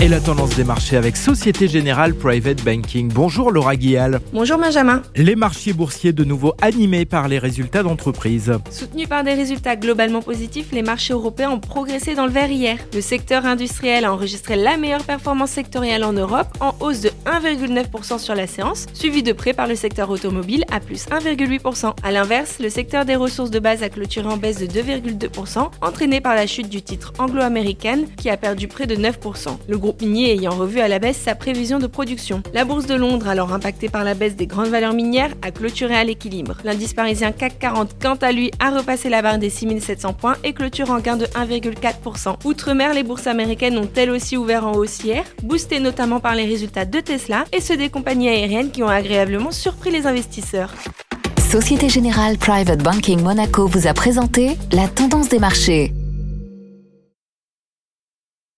Et la tendance des marchés avec Société Générale Private Banking. Bonjour Laura Guial. Bonjour Benjamin. Les marchés boursiers de nouveau animés par les résultats d'entreprise. Soutenus par des résultats globalement positifs, les marchés européens ont progressé dans le vert hier. Le secteur industriel a enregistré la meilleure performance sectorielle en Europe, en hausse de 1,9% sur la séance, suivi de près par le secteur automobile à plus 1,8%. A l'inverse, le secteur des ressources de base a clôturé en baisse de 2,2%, entraîné par la chute du titre anglo-américaine qui a perdu près de 9%. Le minier ayant revu à la baisse sa prévision de production. La bourse de Londres, alors impactée par la baisse des grandes valeurs minières, a clôturé à l'équilibre. L'indice parisien CAC 40, quant à lui, a repassé la barre des 6700 points et clôture en gain de 1,4%. Outre-mer, les bourses américaines ont elles aussi ouvert en hausse hier, boostées notamment par les résultats de Tesla et ceux des compagnies aériennes qui ont agréablement surpris les investisseurs. Société Générale Private Banking Monaco vous a présenté la tendance des marchés.